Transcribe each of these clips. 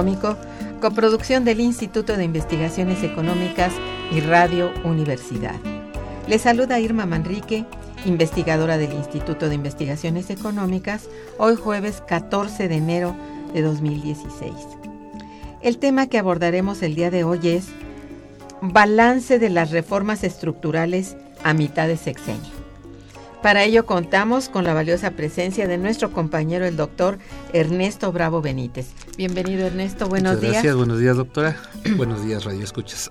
Económico, coproducción del Instituto de Investigaciones Económicas y Radio Universidad. Les saluda Irma Manrique, investigadora del Instituto de Investigaciones Económicas, hoy jueves 14 de enero de 2016. El tema que abordaremos el día de hoy es balance de las reformas estructurales a mitad de sexenio. Para ello contamos con la valiosa presencia de nuestro compañero el doctor Ernesto Bravo Benítez. Bienvenido Ernesto, buenos Muchas días. Gracias, buenos días doctora. buenos días Radio Escuchas.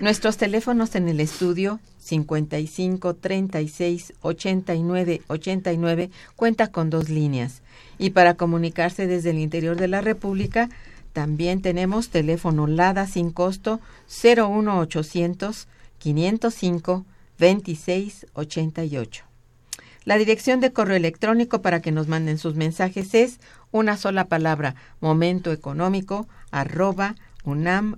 Nuestros teléfonos en el estudio 55 36 89 89 cuenta con dos líneas. Y para comunicarse desde el interior de la República, también tenemos teléfono LADA sin costo 01800 505 26 88. La dirección de correo electrónico para que nos manden sus mensajes es una sola palabra, momentoeconómico arroba unam.mx.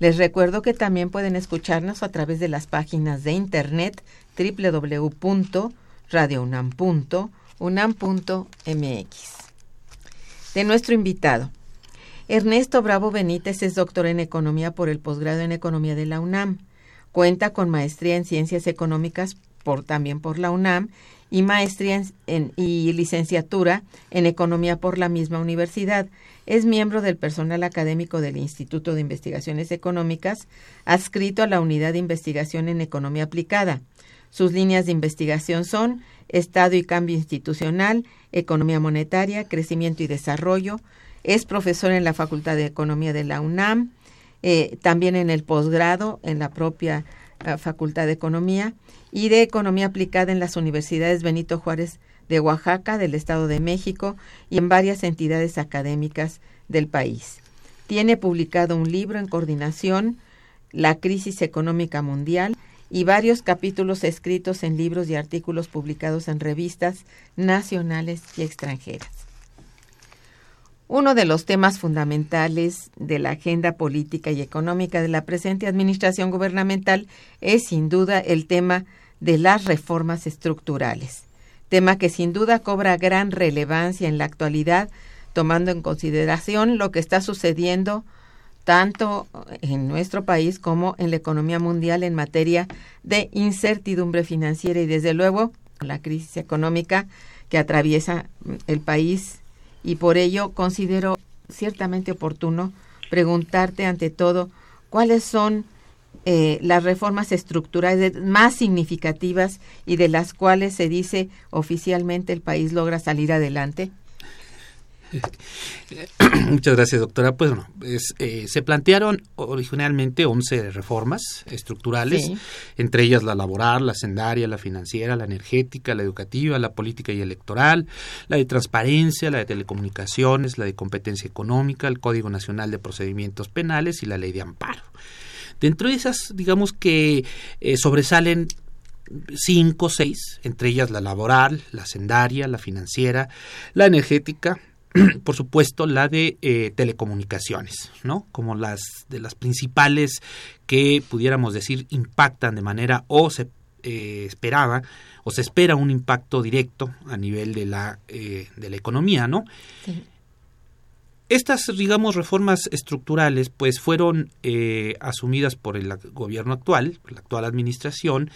Les recuerdo que también pueden escucharnos a través de las páginas de internet www.radiounam.unam.mx. De nuestro invitado. Ernesto Bravo Benítez es doctor en Economía por el posgrado en Economía de la UNAM. Cuenta con maestría en Ciencias Económicas también por la UNAM y maestría y licenciatura en Economía por la misma universidad. Es miembro del personal académico del Instituto de Investigaciones Económicas, adscrito a la Unidad de Investigación en Economía Aplicada. Sus líneas de investigación son Estado y Cambio Institucional, Economía Monetaria, Crecimiento y Desarrollo. Es profesor en la Facultad de Economía de la UNAM, eh, también en el posgrado en la propia Facultad de Economía y de Economía Aplicada en las universidades Benito Juárez de Oaxaca, del Estado de México y en varias entidades académicas del país. Tiene publicado un libro en coordinación, La crisis económica mundial, y varios capítulos escritos en libros y artículos publicados en revistas nacionales y extranjeras. Uno de los temas fundamentales de la agenda política y económica de la presente administración gubernamental es sin duda el tema de las reformas estructurales, tema que sin duda cobra gran relevancia en la actualidad, tomando en consideración lo que está sucediendo tanto en nuestro país como en la economía mundial en materia de incertidumbre financiera y desde luego la crisis económica que atraviesa el país y por ello considero ciertamente oportuno preguntarte ante todo cuáles son eh, las reformas estructurales más significativas y de las cuales se dice oficialmente el país logra salir adelante. Muchas gracias, doctora. Pues bueno, es, eh, se plantearon originalmente 11 reformas estructurales, Sí. entre ellas la laboral, la sendaria, la financiera, la energética, la educativa, la política y electoral, la de transparencia, la de telecomunicaciones, la de competencia económica, el Código Nacional de Procedimientos Penales y la ley de amparo. Dentro de esas, digamos que eh, sobresalen cinco o seis, entre ellas la laboral, la sendaria, la financiera, la energética, por supuesto, la de eh, telecomunicaciones, ¿no? Como las de las principales que pudiéramos decir impactan de manera o se eh, esperaba o se espera un impacto directo a nivel de la eh, de la economía, ¿no? Estas, digamos, reformas estructurales, pues fueron asumidas por el gobierno actual, por la actual administración,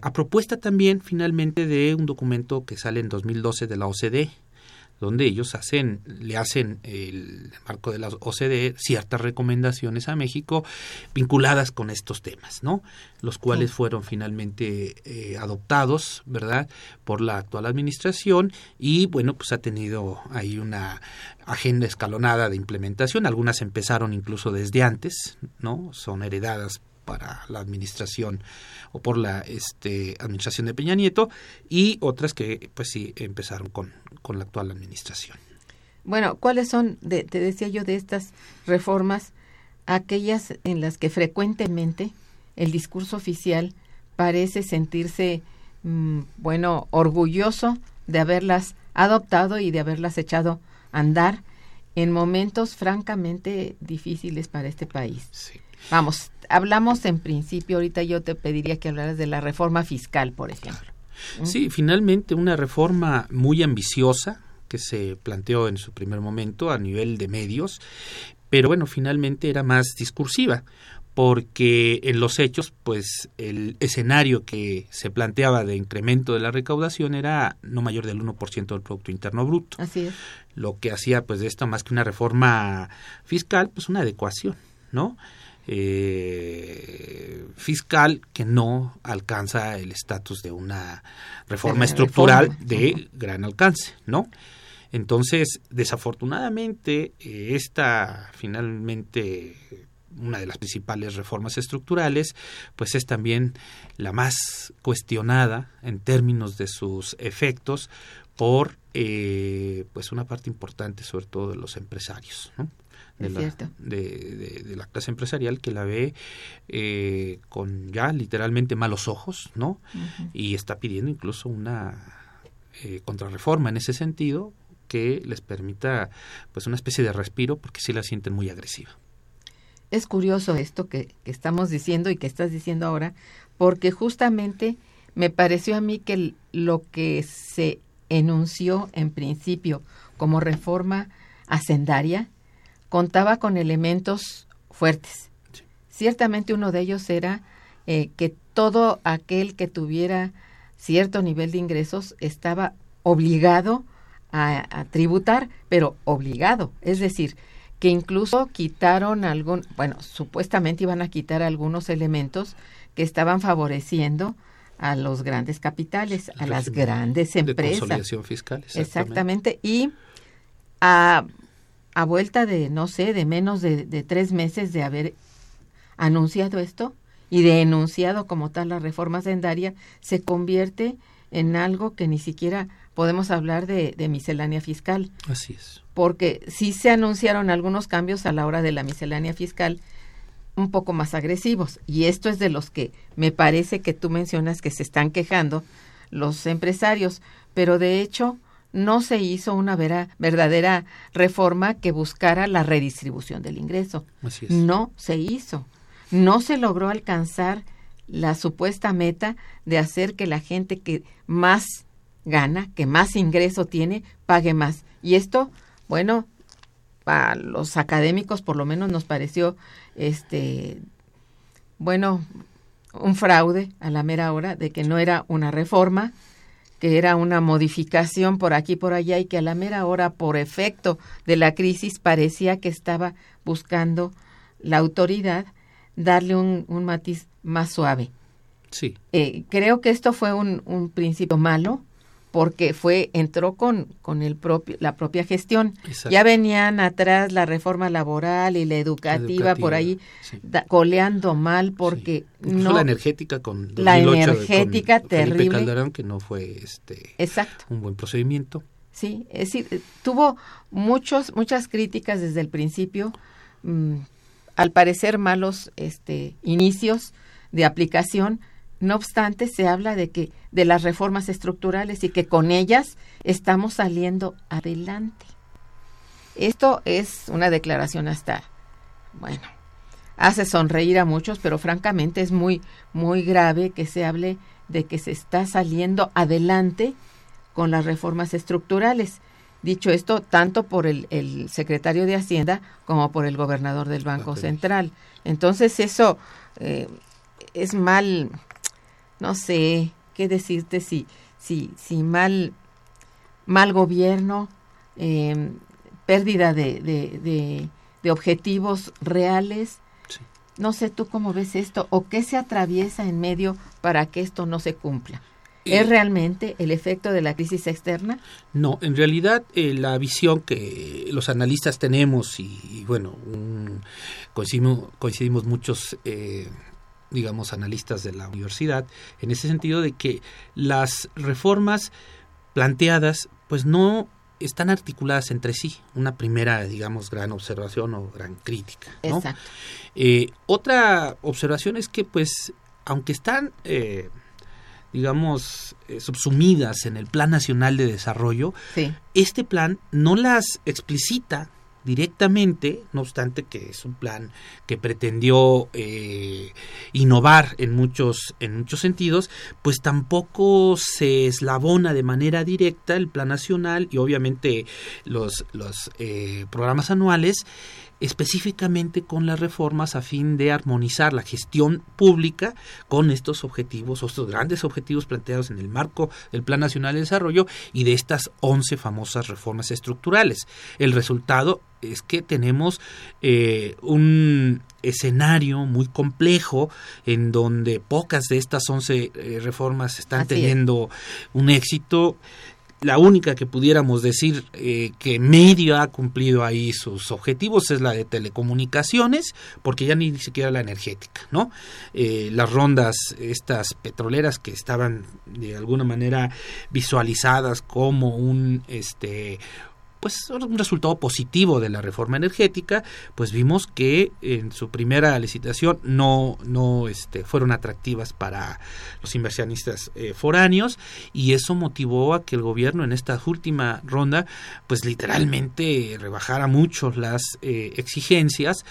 a propuesta también, finalmente, de un documento que sale en 2012 de la OCDE, donde ellos hacen, le hacen el marco de la OCDE ciertas recomendaciones a México vinculadas con estos temas, ¿no? Los cuales fueron finalmente eh, adoptados, ¿verdad?, por la actual administración y, bueno, pues ha tenido ahí una agenda escalonada de implementación. Algunas empezaron incluso desde antes, ¿no? Son heredadas para la administración o por la este, administración de Peña Nieto y otras que pues sí empezaron con, con la actual administración. Bueno, ¿cuáles son, te decía yo, de estas reformas, aquellas en las que frecuentemente el discurso oficial parece sentirse, mm, bueno, orgulloso de haberlas adoptado y de haberlas echado a andar en momentos francamente difíciles para este país? Sí. Vamos, hablamos en principio, ahorita yo te pediría que hablaras de la reforma fiscal, por ejemplo. Sí, finalmente una reforma muy ambiciosa que se planteó en su primer momento a nivel de medios, pero bueno, finalmente era más discursiva, porque en los hechos, pues el escenario que se planteaba de incremento de la recaudación era no mayor del 1% del Producto Interno Bruto. Así es. Lo que hacía pues de esto más que una reforma fiscal, pues una adecuación, ¿no? Eh, fiscal que no alcanza el estatus de una reforma estructural de gran alcance, ¿no? Entonces, desafortunadamente, eh, esta finalmente una de las principales reformas estructurales, pues es también la más cuestionada en términos de sus efectos por eh, pues una parte importante sobre todo de los empresarios. ¿no? De, la, de, la, clase empresarial que la ve eh, con ya literalmente malos ojos, ¿no? Y está pidiendo incluso una eh, contrarreforma en ese sentido que les permita pues una especie de respiro porque sí la sienten muy agresiva. Es curioso esto que, que estamos diciendo y que estás diciendo ahora, porque justamente me pareció a mí que lo que se enunció en principio como reforma hacendaria contaba con elementos fuertes. Ciertamente uno de ellos era eh, que todo aquel que tuviera cierto nivel de ingresos estaba obligado a, tributar, pero obligado. Es decir, que incluso quitaron algún, bueno, supuestamente iban a quitar algunos elementos que estaban favoreciendo a los grandes capitales, a las grandes empresas. De consolidación fiscal. Exactamente. Y a a vuelta de, no sé, de menos de, tres meses de haber anunciado esto y de enunciado como tal la reforma sendaria, se convierte en algo que ni siquiera podemos hablar de, de, miscelánea fiscal. Así es. Porque sí se anunciaron algunos cambios a la hora de la miscelánea fiscal un poco más agresivos. Y esto es de los que me parece que tú mencionas que se están quejando los empresarios. Pero de hecho, no se hizo una verdadera reforma que buscara la redistribución del ingreso. No se hizo. No se logró alcanzar la supuesta meta de hacer que la gente que más gana, que más ingreso tiene, pague más. Y esto, bueno, a los académicos por lo menos nos pareció este bueno, un fraude a la mera hora de que no era una reforma, que era una modificación por aquí y por allá y que a la mera hora, por efecto de la crisis, parecía que estaba buscando la autoridad darle un, un matiz más suave. Sí. Eh, creo que esto fue un, un principio malo porque fue entró con con el propio la propia gestión. Ya venían atrás la reforma laboral y la educativa, por ahí coleando mal porque no la energética con la energética terrible. Calderón que no fue este exacto. un buen procedimiento. Sí es decir tuvo muchos muchas críticas desde el principio mm, al parecer malos este inicios de aplicación no obstante, se habla de que de las reformas estructurales y que con ellas estamos saliendo adelante. Esto es una declaración hasta, bueno, hace sonreír a muchos, pero francamente es muy, muy grave que se hable de que se está saliendo adelante con las reformas estructurales. Dicho esto, tanto por el, secretario de Hacienda como por el gobernador del Banco Central. Entonces eso eh, es mal, no sé qué decirte si, si, si mal, mal gobierno, em, pérdida de, de, de, objetivos reales. No sé tú cómo ves esto o qué se atraviesa en medio para que esto no se cumpla. ¿Es realmente el efecto de la crisis externa? No, en realidad eh, la visión que los analistas tenemos y, bueno, coincidimos, coincidimos, muchos, eh, digamos, analistas de la universidad en ese sentido de que las reformas planteadas pues no están articuladas entre sí. Una primera, digamos, gran observación o gran crítica. Exacto. Eh, otra observación es que pues aunque están digamos, eh, subsumidas en el Plan Nacional de Desarrollo, este plan no las explicita directamente, no obstante que es un plan que pretendió eh, innovar en muchos, en muchos sentidos, pues tampoco se eslabona de manera directa el plan nacional y obviamente los, los eh, programas anuales específicamente con las reformas a fin de armonizar la gestión pública con estos objetivos, estos grandes objetivos planteados en el marco del Plan Nacional de Desarrollo y de estas 11 famosas reformas estructurales. El resultado es que tenemos eh, un escenario muy complejo en donde pocas de estas 11 eh, reformas están teniendo un éxito la única que pudiéramos decir eh, que medio ha cumplido ahí sus objetivos es la de telecomunicaciones, porque ya ni siquiera la energética, ¿no? Eh, las rondas, estas petroleras que estaban de alguna manera visualizadas como un, este, pues un resultado positivo de la reforma energética, pues vimos que en su primera licitación no, no este, fueron atractivas para los inversionistas eh, foráneos y eso motivó a que el gobierno en esta última ronda pues literalmente rebajara mucho las eh, exigencias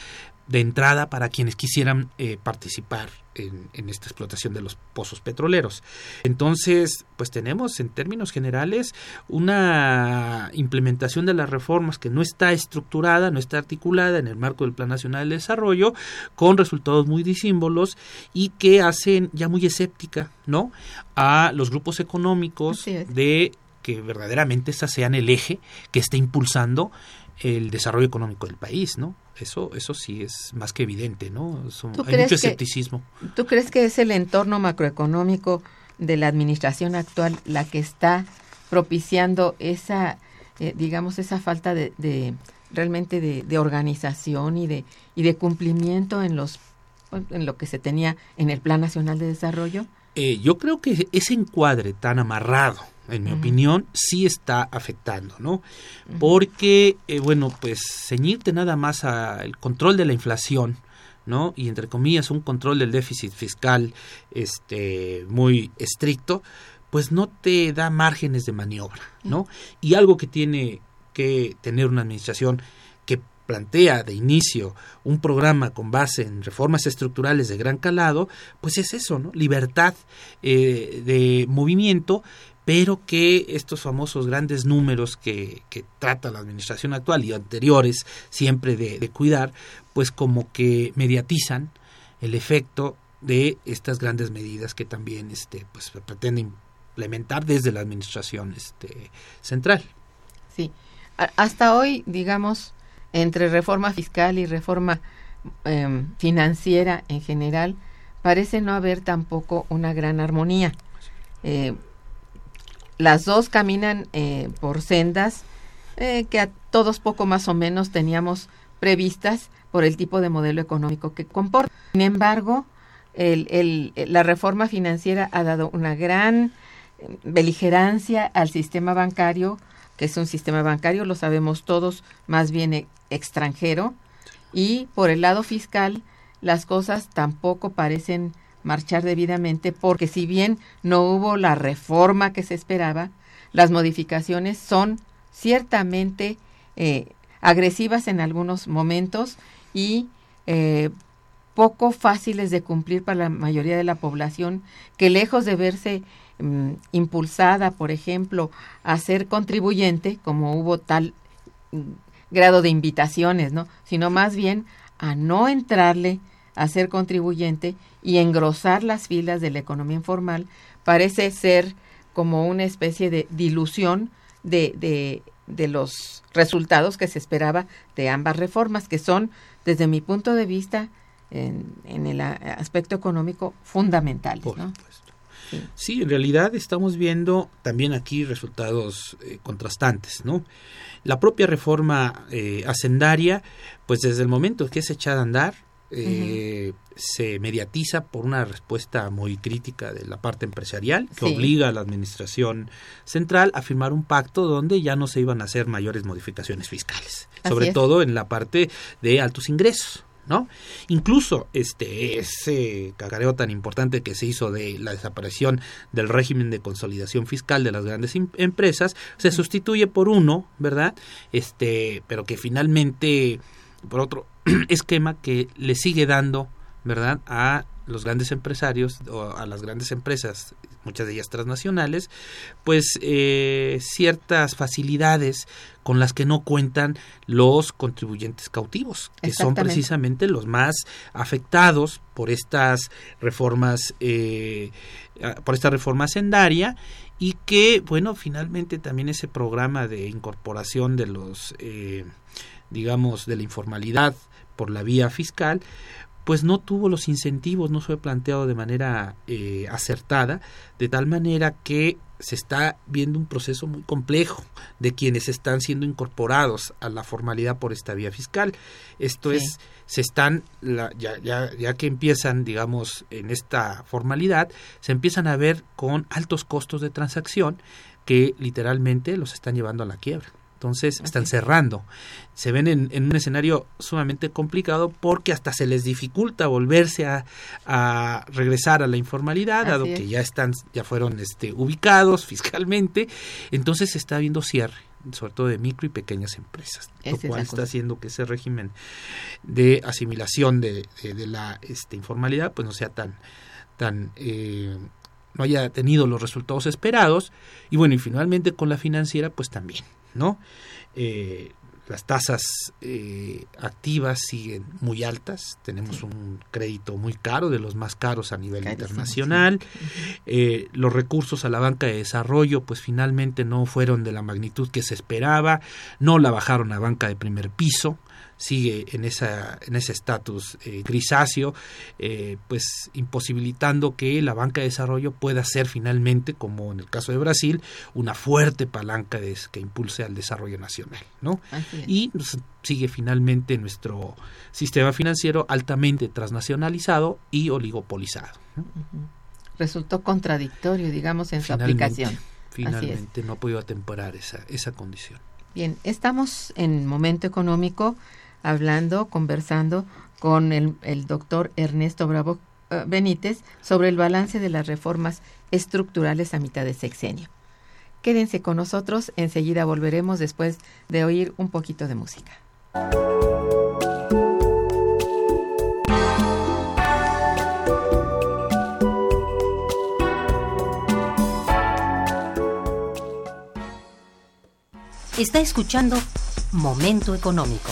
de entrada para quienes quisieran eh, participar en, esta explotación de los pozos petroleros. Entonces, pues tenemos en términos generales una implementación de las reformas que no está estructurada, no está articulada en el marco del Plan Nacional de Desarrollo, con resultados muy disímbolos y que hacen ya muy escéptica, ¿no? A los grupos económicos de que verdaderamente esas sean el eje que esté impulsando el desarrollo económico del país, ¿no? Eso, eso sí es más que evidente, ¿no? hay mucho escepticismo. ¿Tú crees que es el entorno macroeconómico de la administración actual la que está propiciando esa, eh, digamos, esa falta de, de realmente de, de, organización y de, y de cumplimiento en los en lo que se tenía en el Plan Nacional de Desarrollo? Eh, yo creo que ese encuadre tan amarrado en mi opinión, sí está afectando, ¿no? Porque, eh, bueno, pues ceñirte nada más al control de la inflación, ¿no? Y entre comillas, un control del déficit fiscal este, muy estricto, pues no te da márgenes de maniobra, ¿no? Y algo que tiene que tener una administración que plantea de inicio un programa con base en reformas estructurales de gran calado, pues es eso, ¿no? Libertad eh, de movimiento pero que estos famosos grandes números que, que trata la administración actual y anteriores siempre de, cuidar, pues como que mediatizan el efecto de estas grandes medidas que también este, pues, pretende implementar desde la administración este, central. Sí, hasta hoy, digamos, entre reforma fiscal y reforma em, financiera en general, parece no haber tampoco una gran armonía. Eh, las dos caminan eh, por sendas eh, que a todos poco más o menos teníamos previstas por el tipo de modelo económico que comporta. Sin embargo, la reforma financiera ha dado una gran eh, beligerancia al sistema bancario, que es un sistema bancario, lo sabemos todos, más bien extranjero, y por el lado fiscal, las cosas tampoco parecen marchar debidamente porque si bien no hubo la reforma que se esperaba, las modificaciones son ciertamente eh, agresivas en algunos momentos y eh, poco fáciles de cumplir para la mayoría de la población, que lejos de verse mm, impulsada, por ejemplo, a ser contribuyente, como hubo tal mm, grado de invitaciones, ¿no? Sino más bien a no entrarle a ser contribuyente y engrosar las filas de la economía informal, parece ser como una especie de dilución de, de, de los resultados que se esperaba de ambas reformas, que son, desde mi punto de vista, en, en el aspecto económico fundamentales. ¿no? Sí. en realidad estamos viendo también aquí resultados eh, contrastantes, ¿no? La propia reforma eh, hacendaria, pues desde el momento que es echada a andar, eh, se mediatiza por una respuesta muy crítica de la parte empresarial que obliga a la administración central a firmar un pacto donde ya no se iban a hacer mayores modificaciones fiscales, sobre todo en la parte de altos ingresos. ¿no? Incluso este ese cagareo tan importante que se hizo de la desaparición del régimen de consolidación fiscal de las grandes empresas se sustituye por uno, ¿verdad? Este, pero que finalmente por otro esquema que le sigue dando, ¿verdad?, a los grandes empresarios o a las grandes empresas, muchas de ellas transnacionales, pues eh, ciertas facilidades con las que no cuentan los contribuyentes cautivos, que son precisamente los más afectados por estas reformas, eh, por esta reforma sendaria y que, bueno, finalmente también ese programa de incorporación de los, eh, digamos, de la informalidad por la vía fiscal, pues no tuvo los incentivos, no fue planteado de manera eh, acertada, de tal manera que se está viendo un proceso muy complejo de quienes están siendo incorporados a la formalidad por esta vía fiscal. Esto es, se están, ya, ya, ya que empiezan, digamos, en esta formalidad, se empiezan a ver con altos costos de transacción que literalmente los están llevando a la quiebra. Entonces están cerrando. Se ven en, un escenario sumamente complicado porque hasta se les dificulta volverse a, regresar a la informalidad, dado que ya están, ya fueron este, ubicados fiscalmente. Entonces se está viendo cierre sobre todo de micro y pequeñas empresas, lo cual está haciendo que ese régimen de asimilación de, la este, informalidad pues no sea tan, tan eh, no haya tenido los resultados esperados. Y bueno y finalmente con la financiera pues también ¿no? Eh, las tasas eh, activas siguen muy altas, tenemos un crédito muy caro, de los más caros a nivel internacional, eh, los recursos a la banca de desarrollo pues finalmente no fueron de la magnitud que se esperaba, no la bajaron a banca de primer piso, sigue en esa en ese estatus eh, grisáceo eh, pues imposibilitando que la banca de desarrollo pueda ser finalmente como en el caso de Brasil una fuerte palanca de, que impulse al desarrollo nacional no y sigue finalmente nuestro sistema financiero altamente transnacionalizado y oligopolizado resultó contradictorio digamos en su aplicación. Finalmente no ha podido atemperar esa esa condición. Bien, estamos en momento económico hablando, conversando con el, doctor Ernesto Bravo eh, Benítez sobre el balance de las reformas estructurales a mitad de sexenio. Quédense con nosotros, enseguida volveremos después de oír un poquito de música. Está escuchando Momento Económico.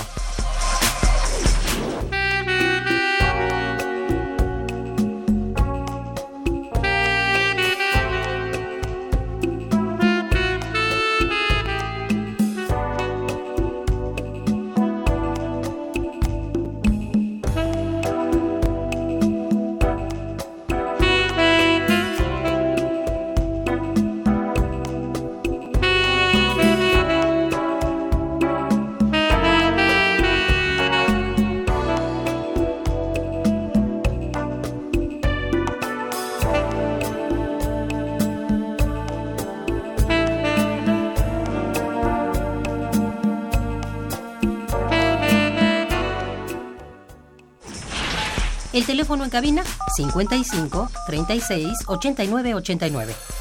Cabina 55 36 89 89.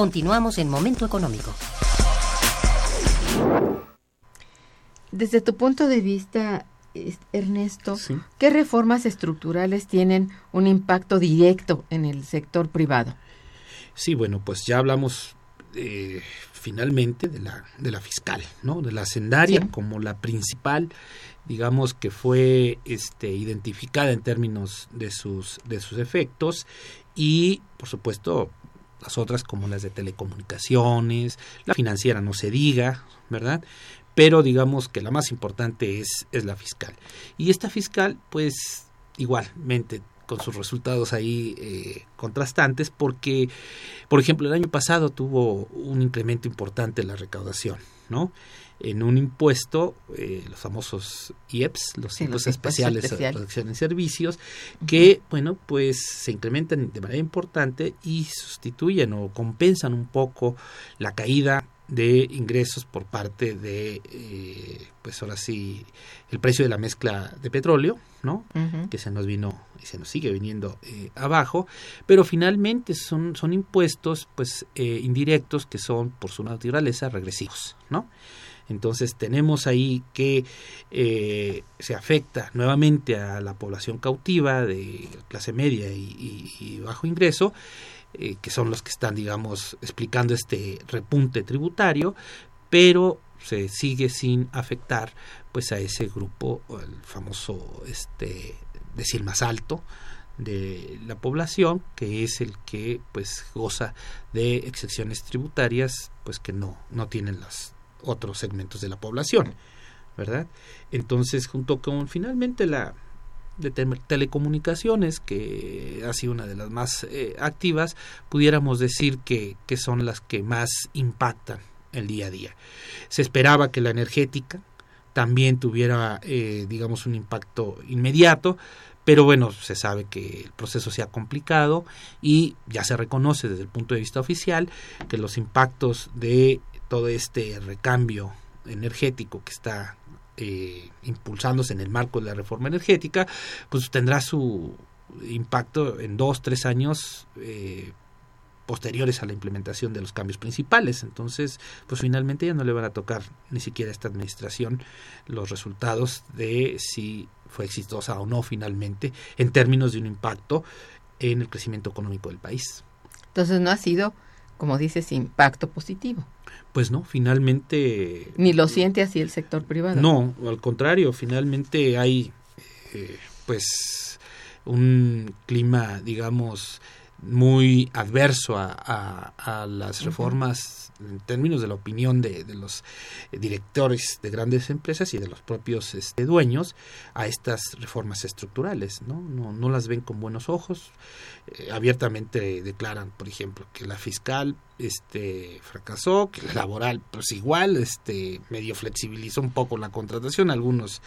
Continuamos en Momento Económico. Desde tu punto de vista, Ernesto, ¿qué reformas estructurales tienen un impacto directo en el sector privado? Sí, bueno, pues ya hablamos eh, finalmente de la, de la fiscal, ¿no? De la sendaria como la principal, digamos que fue este, identificada en términos de sus, de sus efectos y, por supuesto, las otras como las de telecomunicaciones, la financiera no se diga, ¿verdad? Pero digamos que la más importante es, es la fiscal. Y esta fiscal, pues igualmente con sus resultados ahí eh, contrastantes porque, por ejemplo, el año pasado tuvo un incremento importante en la recaudación, ¿no? En un impuesto, eh, los famosos IEPS, los impuestos especiales especial. producción y servicios, que, bueno, pues se incrementan de manera importante y sustituyen o compensan un poco la caída de ingresos por parte de, eh, pues ahora sí, el precio de la mezcla de petróleo, ¿no? Que se nos vino y se nos sigue viniendo eh, abajo, pero finalmente son, son impuestos, pues, eh, indirectos que son, por su naturaleza, regresivos, ¿no? Entonces tenemos ahí que se afecta nuevamente a la población cautiva de clase media y bajo ingreso, eh, que son los que están, digamos, explicando este repunte tributario, pero se sigue sin afectar pues a ese grupo, el famoso este decir más alto de la población, que es el que pues goza de excepciones tributarias, pues que no, no tienen los otros segmentos de la población, ¿verdad? Entonces, junto con finalmente la de telecomunicaciones, que ha sido una de las más eh, activas, pudiéramos decir que, que son las que más impactan el día a día. Se esperaba que la energética también tuviera, eh, digamos, un impacto inmediato, pero bueno, se sabe que el proceso se ha complicado y ya se reconoce desde el punto de vista oficial que los impactos de todo este recambio energético que está eh, impulsándose en el marco de la reforma energética, pues tendrá su impacto en dos, tres años eh, posteriores a la implementación de los cambios principales. Entonces, pues finalmente ya no le van a tocar ni siquiera a esta administración los resultados de si fue exitosa o no finalmente en términos de un impacto en el crecimiento económico del país. Entonces no ha sido, como dices, impacto positivo. Pues no, finalmente... Ni lo siente así el sector privado. No, al contrario, finalmente hay eh, pues un clima, digamos, muy adverso a, a, las reformas en términos de la opinión de, de, los directores de grandes empresas y de los propios este, dueños a estas reformas estructurales. ¿no? No, no las ven con buenos ojos. Eh, abiertamente declaran, por ejemplo, que la fiscal este, fracasó, que la laboral, pues igual, este, medio flexibilizó un poco la contratación, algunos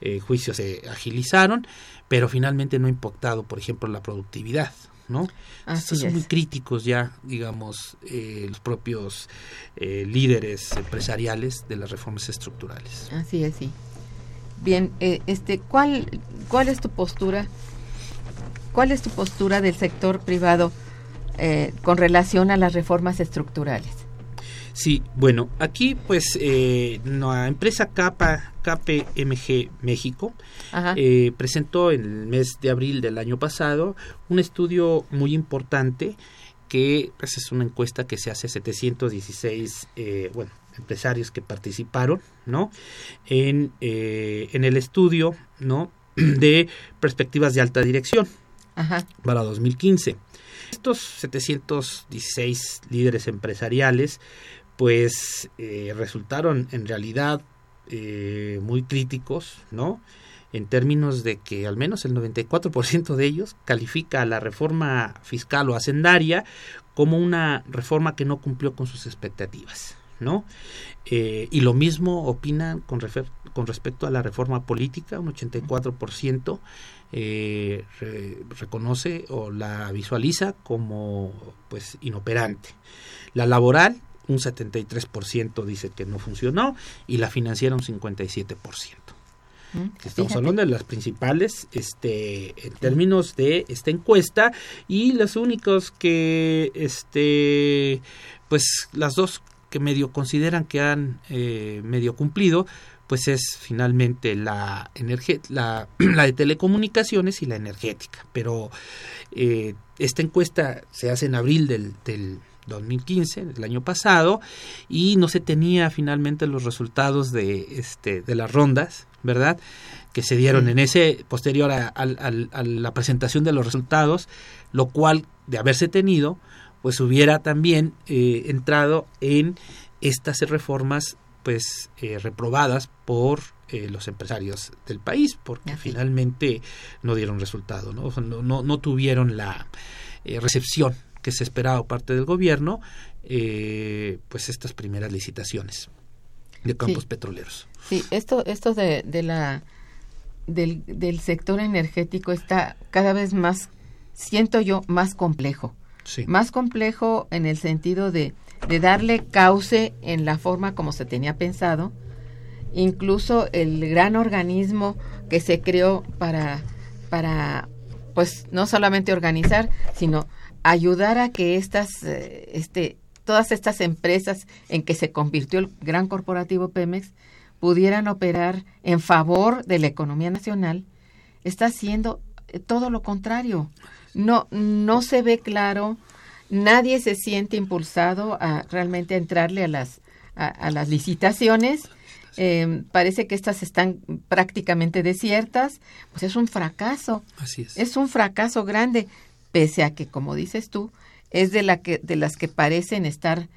eh, juicios se agilizaron, pero finalmente no ha impactado, por ejemplo, la productividad. ¿No? Estos son muy críticos ya, digamos, eh, los propios eh, líderes empresariales de las reformas estructurales. Así es, sí. Bien, eh, este, ¿cuál, ¿cuál es tu postura? ¿Cuál es tu postura del sector privado con relación a las reformas estructurales? Sí, bueno, aquí pues eh, la empresa Capa, KPMG México eh, presentó en el mes de abril del año pasado un estudio muy importante que pues, es una encuesta que se hace a 716 eh, bueno, empresarios que participaron ¿no? en, eh, en el estudio ¿no? de perspectivas de alta dirección para 2015. Estos 716 líderes empresariales pues eh, resultaron en realidad eh, muy críticos, ¿no? En términos de que al menos el 94% de ellos califica a la reforma fiscal o hacendaria como una reforma que no cumplió con sus expectativas, ¿no? Eh, y lo mismo opinan con, con respecto a la reforma política, un 84% eh, reconoce o la visualiza como pues inoperante. La laboral un 73% dice que no funcionó y la financiera un 57%. Estamos Fíjate. hablando de las principales este, en términos de esta encuesta y las únicos que, este, pues las dos que medio consideran que han eh, medio cumplido, pues es finalmente la, la, la de telecomunicaciones y la energética. Pero eh, esta encuesta se hace en abril del, del 2015, del año pasado, y no se tenía finalmente los resultados de, este, de las rondas, ¿verdad? Que se dieron Sí. en ese, posterior a, la presentación de los resultados, lo cual, de haberse tenido, pues hubiera también eh, entrado en estas reformas pues eh, reprobadas por eh, los empresarios del país porque Así. finalmente no dieron resultado no, O sea, no, no, no tuvieron la eh, recepción que se esperaba por parte del gobierno eh, pues estas primeras licitaciones de campos Sí. petroleros Sí, esto, esto de, de la del, del sector energético está cada vez más, siento yo, más complejo. sí Más complejo en el sentido de, de darle cauce en la forma como se tenía pensado. Incluso el gran organismo que se creó para, para pues no solamente organizar, sino ayudar a que estas, eh, este, todas estas empresas en que se convirtió el gran corporativo Pemex pudieran operar en favor de la economía nacional, está haciendo eh, todo lo contrario. No, no se ve claro, nadie se siente impulsado a realmente entrarle a las, a, a las licitaciones. Eh, parece que estas están prácticamente desiertas, pues es un fracaso. así es, Es un fracaso grande, pese a que, como dices tú, es de, la que, de las que parecen estar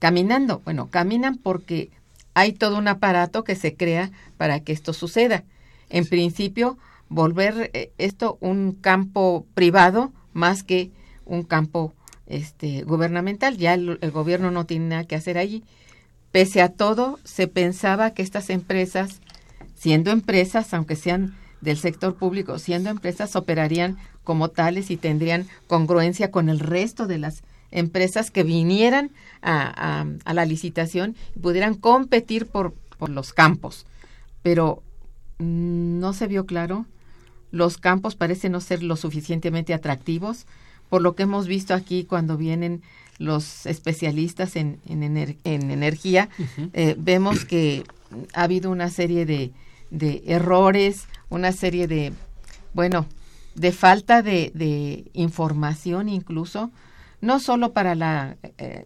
caminando. Bueno, caminan porque hay todo un aparato que se crea para que esto suceda. En principio, volver eh, esto un campo privado más que un campo este, gubernamental. Ya el, el gobierno no tiene nada que hacer allí. Pese a todo, se pensaba que estas empresas, siendo empresas, aunque sean del sector público, siendo empresas, operarían como tales y tendrían congruencia con el resto de las empresas que vinieran a, a- a la licitación y pudieran competir por, por los campos. Pero mm, no se vio claro. Los campos parecen no ser lo suficientemente atractivos, por lo que hemos visto aquí cuando vienen los especialistas en, en, ener- en energía, eh, vemos que ha habido una serie de, de errores, una serie de, bueno, de falta de, de información incluso, no solo para la, eh,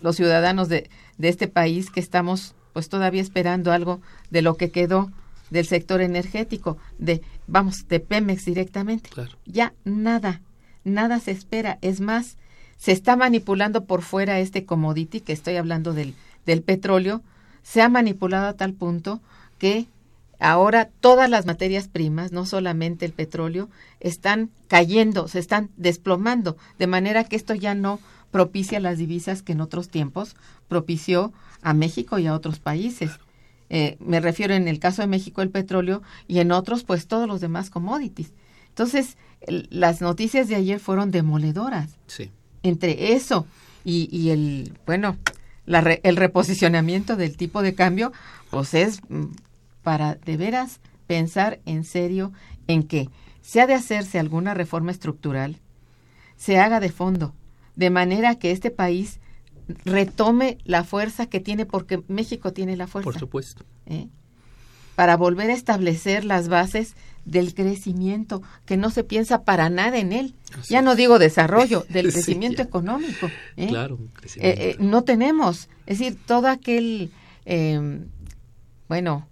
los ciudadanos de, de este país que estamos pues todavía esperando algo de lo que quedó del sector energético, de, vamos, de Pemex directamente. claro Ya nada, nada se espera. Es más, se está manipulando por fuera este commodity, que estoy hablando del, del petróleo, se ha manipulado a tal punto que ahora todas las materias primas, no solamente el petróleo, están cayendo, se están desplomando, de manera que esto ya no propicia las divisas que en otros tiempos propició a México y a otros países. Eh, me refiero en el caso de México el petróleo y en otros pues todos los demás commodities. Entonces, el- las noticias de ayer fueron demoledoras. sí Entre eso y, y el, bueno, la re- el reposicionamiento del tipo de cambio, pues es mm, para de veras pensar en serio en que se ha de hacerse alguna reforma estructural, se haga de fondo, de manera que este país retome la fuerza que tiene, porque México tiene la fuerza. por supuesto ¿eh? para volver a establecer las bases del crecimiento, que no se piensa para nada en él. Así ya no digo desarrollo, del crecimiento económico. ¿eh? claro Eh, crecimiento. eh, no tenemos, es decir, todo aquel, eh, bueno,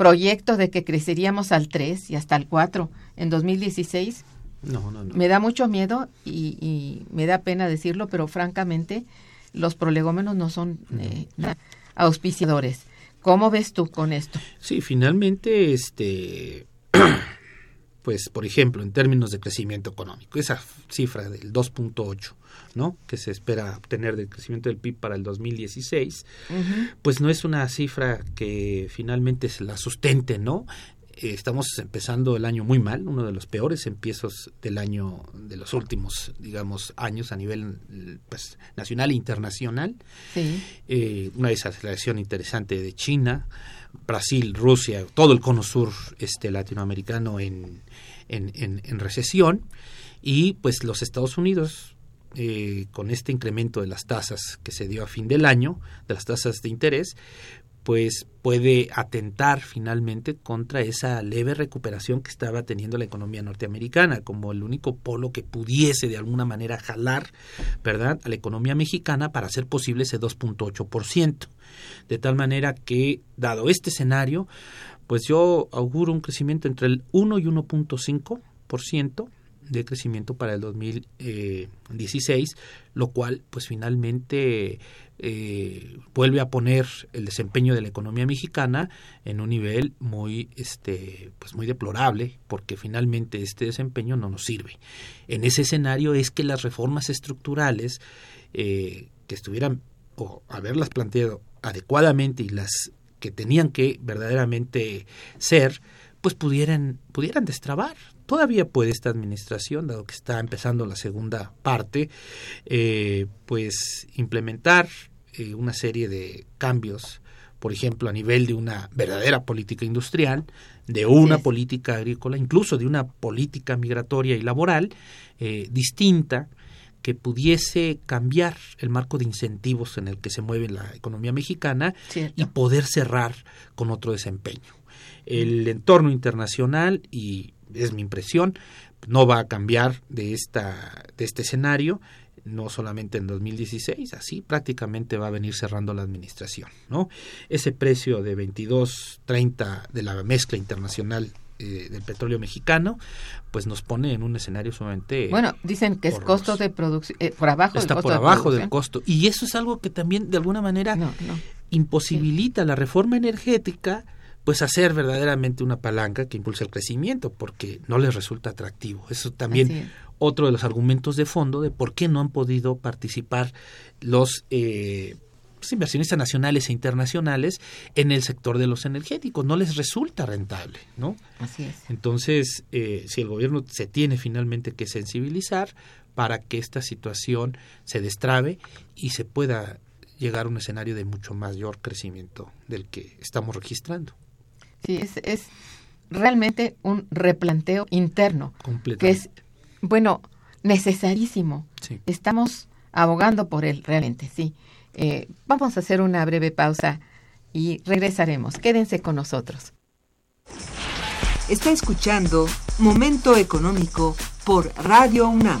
proyecto de que creceríamos al 3 y hasta al 4 en 2016, no no no me da mucho miedo y, y me da pena decirlo, pero francamente los prolegómenos no son eh, auspiciadores. ¿Cómo ves tú con esto? Sí, finalmente, este, pues, por ejemplo, en términos de crecimiento económico, esa cifra del 2.8, ¿no? Que se espera obtener del crecimiento del PIB para el 2016, pues no es una cifra que finalmente se la sustente, ¿no? eh, estamos empezando el año muy mal, uno de los peores empiezos del año, de los últimos, digamos, años a nivel pues, nacional e internacional. Sí. Eh, una desaceleración interesante de China, Brasil, Rusia, todo el cono sur este, latinoamericano en, en, en, en recesión y pues los Estados Unidos eh, con este incremento de las tasas que se dio a fin del año, de las tasas de interés, pues puede atentar finalmente contra esa leve recuperación que estaba teniendo la economía norteamericana como el único polo que pudiese de alguna manera jalar, ¿verdad?, a la economía mexicana para hacer posible ese 2.8%. De tal manera que, dado este escenario, pues yo auguro un crecimiento entre el 1 y 1.5% de crecimiento para el 2016, lo cual pues finalmente eh, vuelve a poner el desempeño de la economía mexicana en un nivel muy este pues muy deplorable porque finalmente este desempeño no nos sirve. En ese escenario es que las reformas estructurales eh, que estuvieran o haberlas planteado adecuadamente y las que tenían que verdaderamente ser pues pudieran pudieran destrabar. Todavía puede esta administración, dado que está empezando la segunda parte, eh, pues implementar eh, una serie de cambios, por ejemplo, a nivel de una verdadera política industrial, de una política agrícola, incluso de una política migratoria y laboral eh, distinta que pudiese cambiar el marco de incentivos en el que se mueve la economía mexicana y poder cerrar con otro desempeño. El entorno internacional y es mi impresión, no va a cambiar de, esta, de este escenario, no solamente en 2016, así prácticamente va a venir cerrando la administración, ¿no? Ese precio de 22.30 de la mezcla internacional eh, del petróleo mexicano, pues nos pone en un escenario sumamente bueno dicen que es costo de producción eh, por abajo está del por abajo del costo. Y eso es algo que también de alguna manera imposibilita la reforma energética pues hacer verdaderamente una palanca que impulse el crecimiento, porque no les resulta atractivo. Eso también otro de los argumentos de fondo de por qué no han podido participar los eh, pues, inversionistas nacionales e internacionales en el sector de los energéticos. No les resulta rentable, ¿no? Así es. Entonces, eh, si el gobierno se tiene finalmente que sensibilizar para que esta situación se destrabe y se pueda llegar a un escenario de mucho mayor crecimiento del que estamos registrando. Sí, es, es realmente un replanteo interno. Que es, bueno, necesarísimo. Estamos abogando por él, realmente, sí. Eh, vamos a hacer una breve pausa y regresaremos. Quédense con nosotros. Está escuchando Momento Económico por Radio UNAM.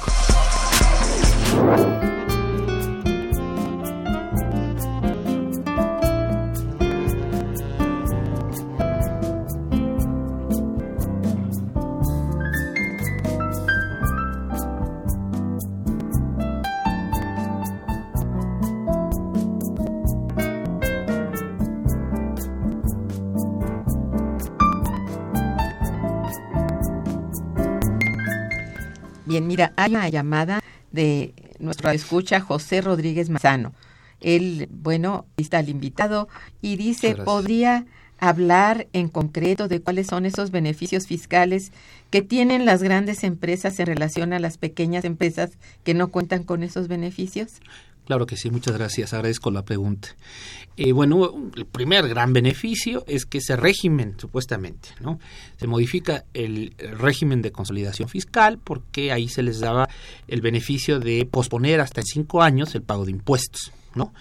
Bien, mira, hay una llamada de nuestro escucha José Rodríguez Mazano. Él, bueno, está al invitado y dice, ¿podría hablar en concreto de cuáles son esos beneficios fiscales que tienen las grandes empresas en relación a las pequeñas empresas que no cuentan con esos beneficios? Claro que sí, muchas gracias, agradezco la pregunta. Eh, bueno, el primer gran beneficio es que ese régimen, supuestamente, ¿no? Se modifica el régimen de consolidación fiscal porque ahí se les daba el beneficio de posponer hasta en cinco años el pago de impuestos, ¿no?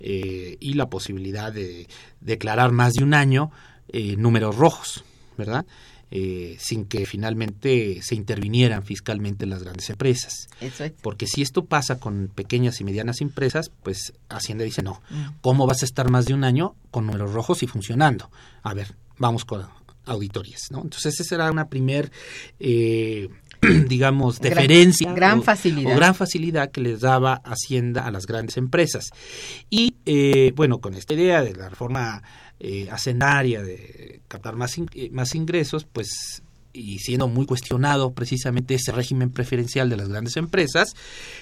Eh, y la posibilidad de declarar más de un año eh, números rojos, ¿verdad? Eh, sin que finalmente se intervinieran fiscalmente las grandes empresas. Porque si esto pasa con pequeñas y medianas empresas, pues Hacienda dice, no. ¿cómo vas a estar más de un año con números rojos y funcionando? A ver, vamos con auditorías, ¿no? Entonces esa era una primer... Eh, digamos, deferencia gran, facilidad. o gran facilidad que les daba Hacienda a las grandes empresas. Y eh, bueno, con esta idea de la reforma eh, hacendaria, de captar más, eh, más ingresos, pues y siendo muy cuestionado precisamente ese régimen preferencial de las grandes empresas,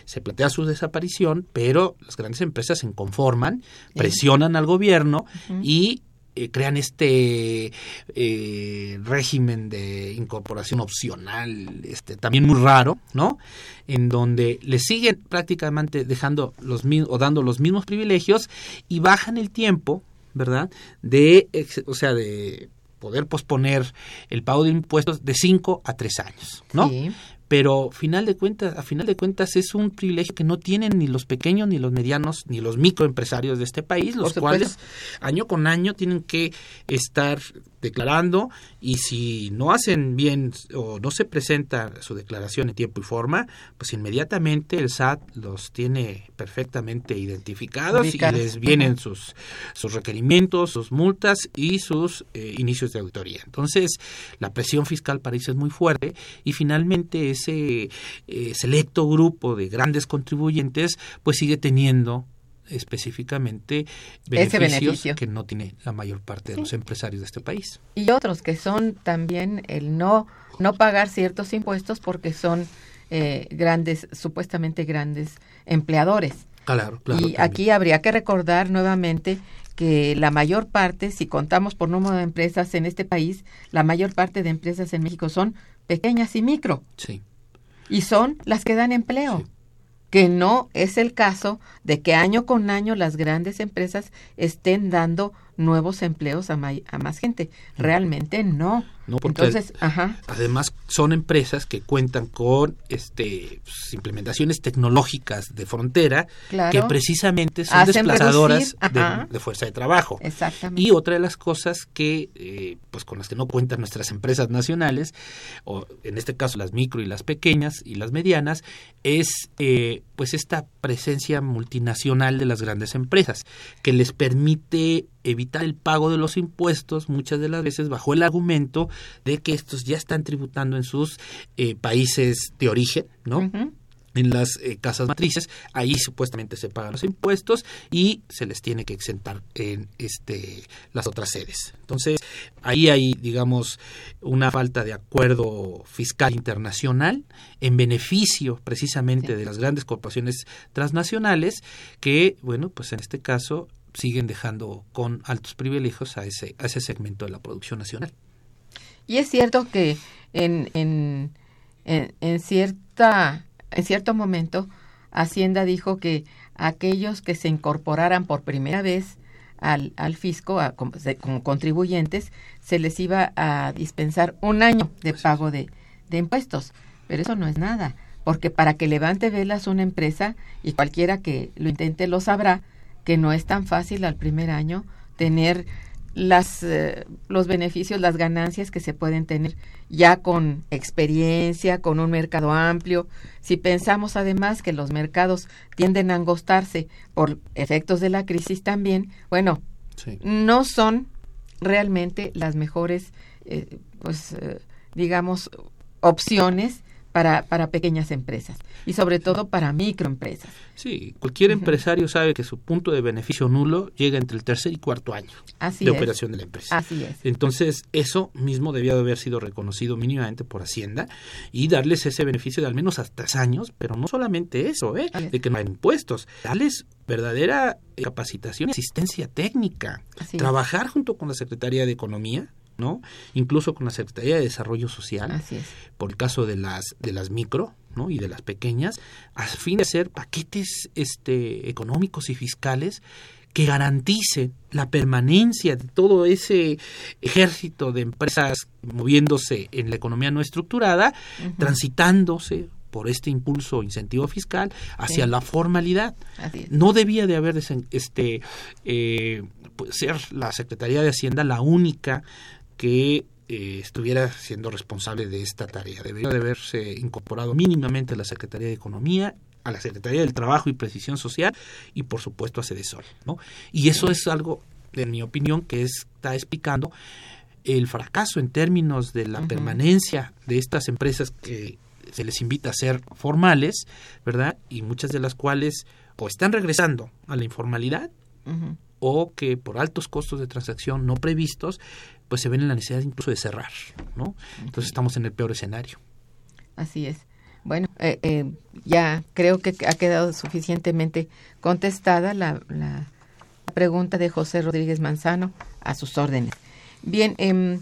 se plantea su desaparición, pero las grandes empresas se conforman, presionan al gobierno y eh, crean este eh, régimen de incorporación opcional, este también muy raro, ¿no? En donde le siguen prácticamente dejando los o dando los mismos privilegios y bajan el tiempo ¿verdad? De, o sea, de poder posponer el pago de impuestos de 5 a 3 años, ¿no? Pero final de cuentas, a final de cuentas es un privilegio que no tienen ni los pequeños, ni los medianos, ni los microempresarios de este país, los cuales año con año tienen que estar declarando y si no hacen bien o no se presenta su declaración en tiempo y forma, pues inmediatamente el SAT los tiene perfectamente identificados y les vienen sus, sus requerimientos, sus multas y sus eh, inicios de auditoría. Entonces, la presión fiscal para ellos es muy fuerte y finalmente ese eh, selecto grupo de grandes contribuyentes pues sigue teniendo específicamente beneficios que no tiene la mayor parte de los empresarios de este país. Y otros que son también el no, no pagar ciertos impuestos porque son eh, grandes, supuestamente grandes empleadores. Claro, claro. Y aquí habría que recordar nuevamente que la mayor parte, si contamos por número de empresas en este país, la mayor parte de empresas en México son pequeñas y micro. Sí. Y son las que dan empleo que no es el caso de que año con año las grandes empresas estén dando nuevos empleos a, a más gente. Realmente no. No, porque Entonces, además son empresas que cuentan con este pues, implementaciones tecnológicas de frontera que precisamente son desplazadoras de, fuerza de trabajo. Exactamente. Y otra de las cosas que eh, pues con las que no cuentan nuestras empresas nacionales, o en este caso las micro y las pequeñas y las medianas, es eh, pues esta presencia multinacional de las grandes empresas que les permite evitar el pago de los impuestos muchas de las veces bajo el argumento de que estos ya están tributando en sus eh, países de origen, ¿no? en las eh, casas matrices, ahí supuestamente se pagan los impuestos y se les tiene que exentar en este las otras sedes. Entonces, ahí hay, digamos, una falta de acuerdo fiscal internacional en beneficio precisamente de las grandes corporaciones transnacionales que, bueno, pues en este caso siguen dejando con altos privilegios a ese, a ese segmento de la producción nacional. Y es cierto que en, en, en, cierta, en cierto momento Hacienda dijo que aquellos que se incorporaran por primera vez al, al fisco como, contribuyentes, se les iba a dispensar un año de pago de, de impuestos. Pero eso no es nada, porque para que levante velas una empresa, y cualquiera que lo intente lo sabrá, que no es tan fácil al primer año tener las eh, los beneficios, las ganancias que se pueden tener ya con experiencia, con un mercado amplio. Si pensamos además que los mercados tienden a angostarse por efectos de la crisis también, bueno, no son realmente las mejores, eh, pues, eh, digamos, opciones para, para pequeñas empresas y sobre todo para microempresas. Sí, cualquier empresario sabe que su punto de beneficio nulo llega entre el tercer y cuarto año Así de es. operación de la empresa. Así es. Entonces, eso mismo debía de haber sido reconocido mínimamente por Hacienda y darles ese beneficio de al menos hasta tres años, pero no solamente eso, ¿eh? De que no hay impuestos, darles verdadera capacitación y asistencia técnica, Así es. trabajar junto con la Secretaría de Economía, ¿no? Incluso con la Secretaría de Desarrollo Social, Así es. por el caso de las de las micro ¿no? y de las pequeñas a fin de hacer paquetes este económicos y fiscales que garanticen la permanencia de todo ese ejército de empresas moviéndose en la economía no estructurada, transitándose por este impulso incentivo fiscal hacia Sí. la formalidad. No debía de haber este eh, pues, ser la Secretaría de Hacienda la única que eh, estuviera siendo responsable de esta tarea. Debería de haberse incorporado mínimamente a la Secretaría de Economía, a la Secretaría del Trabajo y Precisión Social y por supuesto a Cedesol, ¿no? Y eso es algo, en mi opinión, que está explicando el fracaso en términos de la permanencia de estas empresas que se les invita a ser formales, ¿verdad? Y muchas de las cuales o están regresando a la informalidad. O que por altos costos de transacción no previstos, pues se ven en la necesidad incluso de cerrar, ¿no? Entonces estamos en el peor escenario. Así es. Bueno, eh, eh, ya creo que ha quedado suficientemente contestada la, la pregunta de José Rodríguez Manzano a sus órdenes. Bien, em,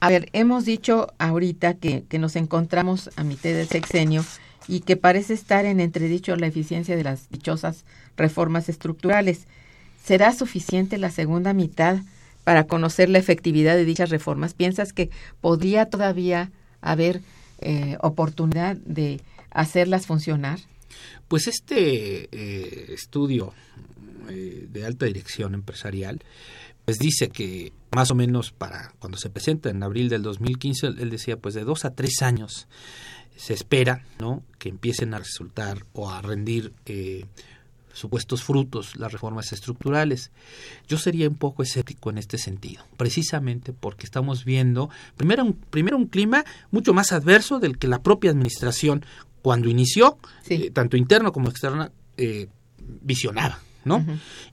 a ver, hemos dicho ahorita que, que nos encontramos a mitad del sexenio y que parece estar en entredicho la eficiencia de las dichosas reformas estructurales. ¿Será suficiente la segunda mitad para conocer la efectividad de dichas reformas? ¿Piensas que podría todavía haber eh, oportunidad de hacerlas funcionar? Pues este eh, estudio eh, de alta dirección empresarial, pues dice que más o menos para cuando se presenta en abril del 2015, él decía pues de dos a tres años se espera, ¿no? Que empiecen a resultar o a rendir eh, supuestos frutos las reformas estructurales. Yo sería un poco escéptico en este sentido, precisamente porque estamos viendo primero un, primero un clima mucho más adverso del que la propia administración cuando inició, Sí. eh, tanto interno como externa, eh, visionaba, ¿no?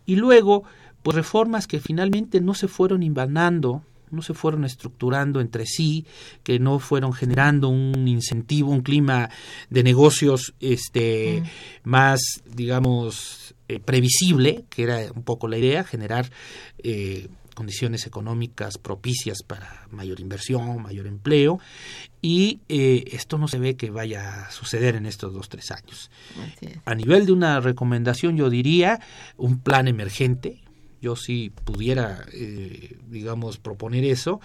Y luego, pues reformas que finalmente no se fueron invanando, no se fueron estructurando entre sí, que no fueron generando un incentivo, un clima de negocios este Mm. más, digamos, eh, previsible, que era un poco la idea, generar eh, condiciones económicas propicias para mayor inversión, mayor empleo, y eh, esto no se ve que vaya a suceder en estos dos, tres años. A nivel de una recomendación, yo diría un plan emergente. Yo si pudiera, eh, digamos, proponer eso,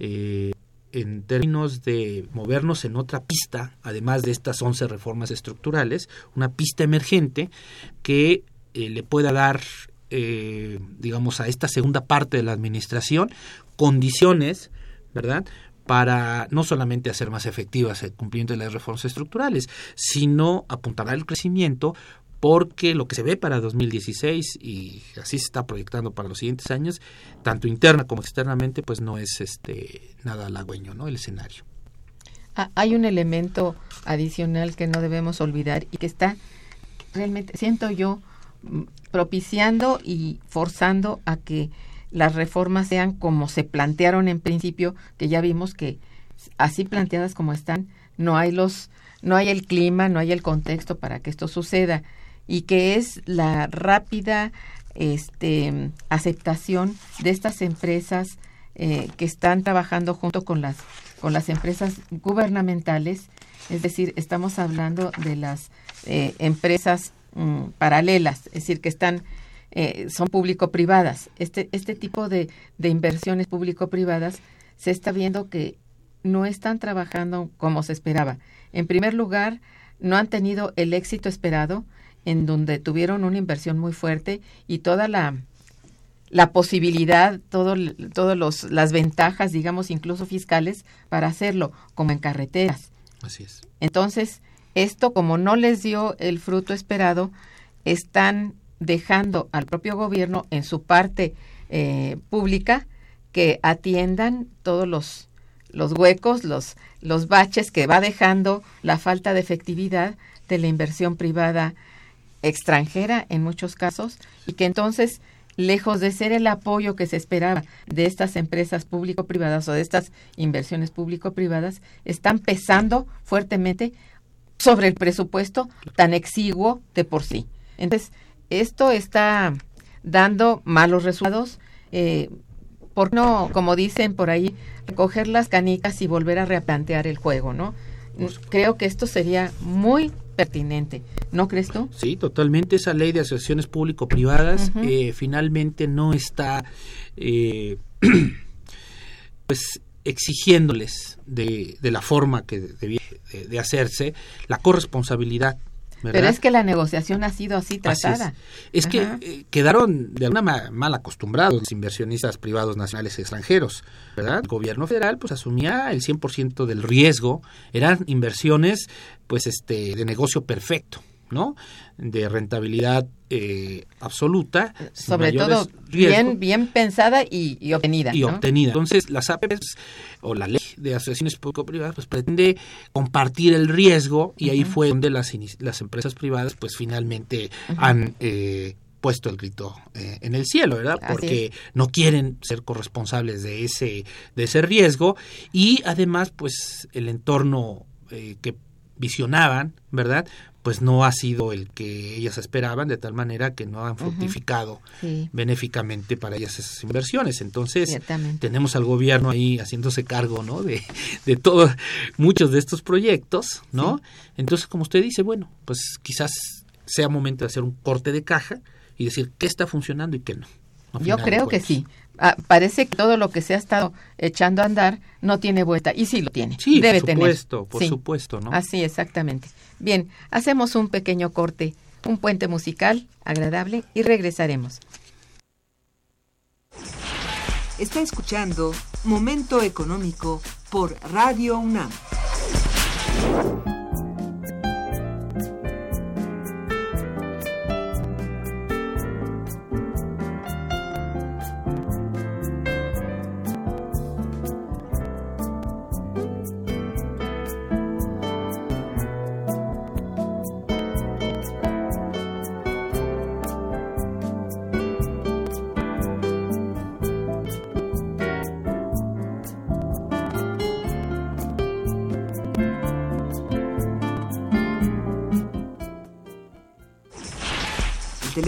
eh, en términos de movernos en otra pista, además de estas 11 reformas estructurales, una pista emergente que eh, le pueda dar, digamos, a esta segunda parte de la administración condiciones, ¿verdad? para no solamente hacer más efectivas el cumplimiento de las reformas estructurales, sino apuntar al crecimiento porque lo que se ve para 2016 y así se está proyectando para los siguientes años, tanto interna como externamente, pues no es este nada halagüeño, ¿no? El escenario. Ah, hay un elemento adicional que no debemos olvidar y que está realmente, siento yo, mm, propiciando y forzando a que las reformas sean como se plantearon en principio, que ya vimos que así planteadas como están, no hay los, no hay el clima, no hay el contexto para que esto suceda y que es la rápida este, aceptación de estas empresas eh, que están trabajando junto con las con las empresas gubernamentales, es decir, estamos hablando de las eh, empresas mm, paralelas, es decir, que están eh, son público-privadas. Este, este tipo de, inversiones público-privadas se está viendo que no están trabajando como se esperaba. En primer lugar, no han tenido el éxito esperado, en donde tuvieron una inversión muy fuerte y toda la, la posibilidad, todo, todos los, las ventajas, digamos, incluso fiscales, para hacerlo, como en carreteras. Así es. Entonces, esto como no les dio el fruto esperado, están dejando al propio gobierno en su parte eh, pública que atiendan todos los los huecos, los, los baches que va dejando la falta de efectividad de la inversión privada extranjera en muchos casos y que entonces lejos de ser el apoyo que se esperaba de estas empresas público-privadas o de estas inversiones público-privadas, están pesando fuertemente sobre el presupuesto tan exiguo de por sí. Entonces, esto está dando malos resultados. Eh, por no, como dicen por ahí, recoger las canicas y volver a replantear el juego, ¿no? Creo que esto sería muy pertinente, ¿no crees tú? Sí, totalmente. Esa ley de asociaciones público-privadas eh, finalmente no está, eh, pues, exigiéndoles de, de, la forma que debía de hacerse la corresponsabilidad pero es que la negociación ha sido así tratada. es, que eh, quedaron de alguna manera mal acostumbrados los inversionistas privados nacionales y extranjeros, ¿verdad? El gobierno federal pues asumía el 100% del riesgo, eran inversiones pues este de negocio perfecto. ¿no? De rentabilidad eh, absoluta. Sobre todo bien, bien pensada y, obtenida. Y obtenida. Entonces, las APPs o la ley de asociaciones público-privadas pues pretende compartir el riesgo y ahí fue donde las, las empresas privadas pues finalmente han... Eh, puesto el grito eh, en el cielo, ¿verdad? Porque no quieren ser corresponsables de ese de ese riesgo y además pues el entorno que visionaban, ¿verdad? pues no ha sido el que ellas esperaban, de tal manera que no han fructificado benéficamente para ellas esas inversiones. Entonces, tenemos al gobierno ahí haciéndose cargo, ¿no? De, de todos, muchos de estos proyectos, ¿no? Entonces, como usted dice, bueno, pues quizás sea momento de hacer un corte de caja y decir qué está funcionando y qué no. Yo creo que sí. Ah, parece que todo lo que se ha estado echando a andar no tiene vuelta. Y sí lo tiene. Sí, Debe por supuesto, por supuesto, ¿no? Así, exactamente. Bien, hacemos un pequeño corte, un puente musical agradable y regresaremos. Está escuchando Momento Económico por Radio UNAM.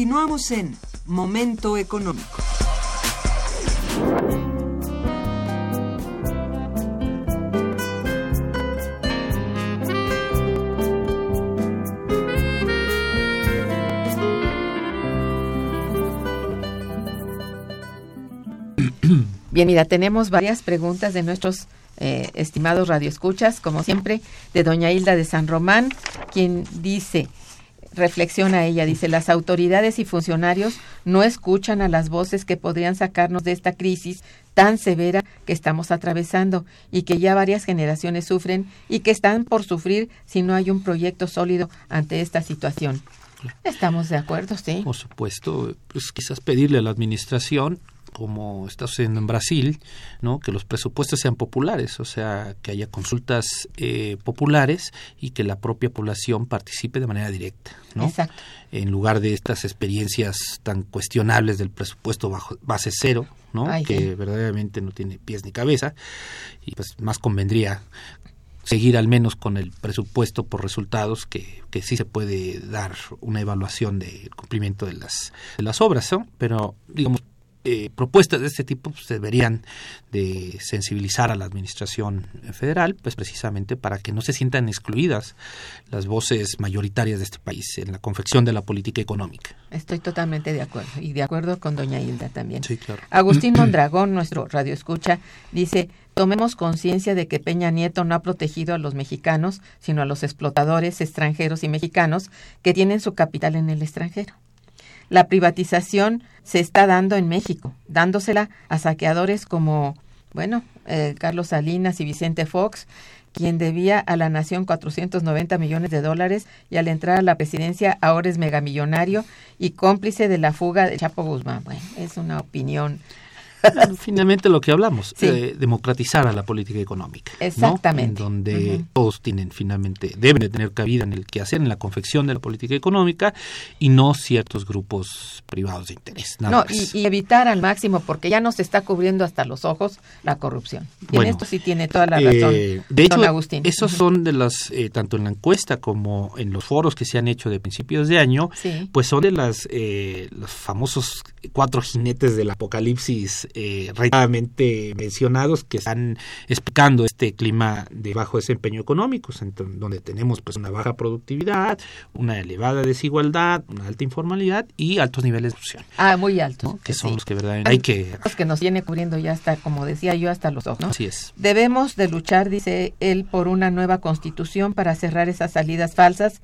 Continuamos en Momento Económico. Bien, mira, tenemos varias preguntas de nuestros eh, estimados radioescuchas, como siempre, de doña Hilda de San Román, quien dice, reflexiona ella, dice, las autoridades y funcionarios no escuchan a las voces que podrían sacarnos de esta crisis tan severa que estamos atravesando y que ya varias generaciones sufren y que están por sufrir si no hay un proyecto sólido ante esta situación. Estamos de acuerdo, sí. Por supuesto, pues quizás pedirle a la administración como está sucediendo en Brasil, ¿no? que los presupuestos sean populares, o sea, que haya consultas eh, populares y que la propia población participe de manera directa, ¿no? Exacto. En lugar de estas experiencias tan cuestionables del presupuesto bajo, base cero, ¿no? que verdaderamente no tiene pies ni cabeza y pues más convendría seguir al menos con el presupuesto por resultados que, que sí se puede dar una evaluación del cumplimiento de las, de las obras, ¿no? Pero digamos eh, propuestas de este tipo pues, deberían de sensibilizar a la administración federal, pues precisamente para que no se sientan excluidas las voces mayoritarias de este país en la confección de la política económica. Estoy totalmente de acuerdo y de acuerdo con doña Hilda también. Sí, claro. Agustín Mondragón, nuestro radio escucha, dice, tomemos conciencia de que Peña Nieto no ha protegido a los mexicanos, sino a los explotadores extranjeros y mexicanos que tienen su capital en el extranjero. La privatización se está dando en México, dándosela a saqueadores como, bueno, eh, Carlos Salinas y Vicente Fox, quien debía a la nación 490 millones de dólares y al entrar a la presidencia ahora es megamillonario y cómplice de la fuga de Chapo Guzmán. Bueno, es una opinión Finalmente lo que hablamos, Sí. eh, democratizar a la política económica. ¿no? Exactamente. En donde todos tienen finalmente, deben de tener cabida en el que hacer, en la confección de la política económica y no ciertos grupos privados de interés. No, y, y evitar al máximo, porque ya nos está cubriendo hasta los ojos la corrupción. Y Bueno, en esto sí tiene toda la razón. Eh, de hecho, don Agustín. esos son de las, eh, tanto en la encuesta como en los foros que se han hecho de principios de año, Sí. pues son de las eh, los famosos cuatro jinetes del apocalipsis eh, reiteradamente mencionados que están explicando este clima de bajo desempeño económico, donde tenemos pues una baja productividad, una elevada desigualdad, una alta informalidad y altos niveles de corrupción, Ah, muy alto. ¿no? que son sí. los que verdaderamente hay que... Los que nos viene cubriendo ya hasta, como decía yo, hasta los ojos, ¿no? Así es. Debemos de luchar, dice él, por una nueva constitución para cerrar esas salidas falsas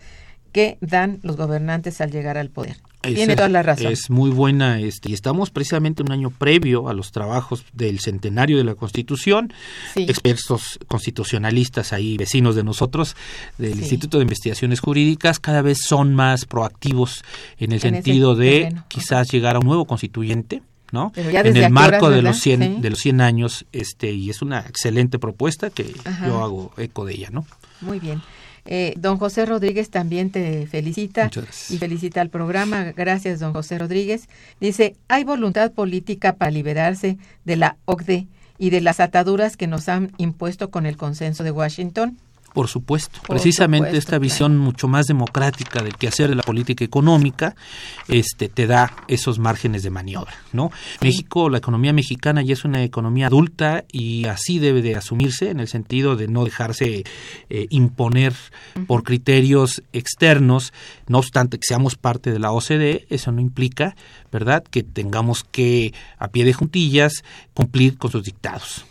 que dan los gobernantes al llegar al poder. Tiene toda la razón. Es muy buena este, y estamos precisamente un año previo a los trabajos del centenario de la Constitución. Sí. Expertos constitucionalistas ahí, vecinos de nosotros, del Sí. Instituto de Investigaciones Jurídicas, cada vez son más proactivos en el En sentido de terreno. quizás llegar a un nuevo constituyente. ¿no? En el marco horas, de los 100 Sí. de los 100 años este y es una excelente propuesta que Ajá. yo hago eco de ella, ¿no? Muy bien. Eh, don José Rodríguez también te felicita y felicita al programa. Gracias, don José Rodríguez. Dice, hay voluntad política para liberarse de la OCDE y de las ataduras que nos han impuesto con el consenso de Washington. Por supuesto, Por precisamente supuesto, esta claro. visión mucho más democrática del quehacer de la política económica, este te da esos márgenes de maniobra, ¿no? México, la economía mexicana ya es una economía adulta y así debe de asumirse en el sentido de no dejarse eh, imponer por criterios externos, no obstante que seamos parte de la OCDE, eso no implica, ¿verdad?, que tengamos que a pie de juntillas cumplir con sus dictados.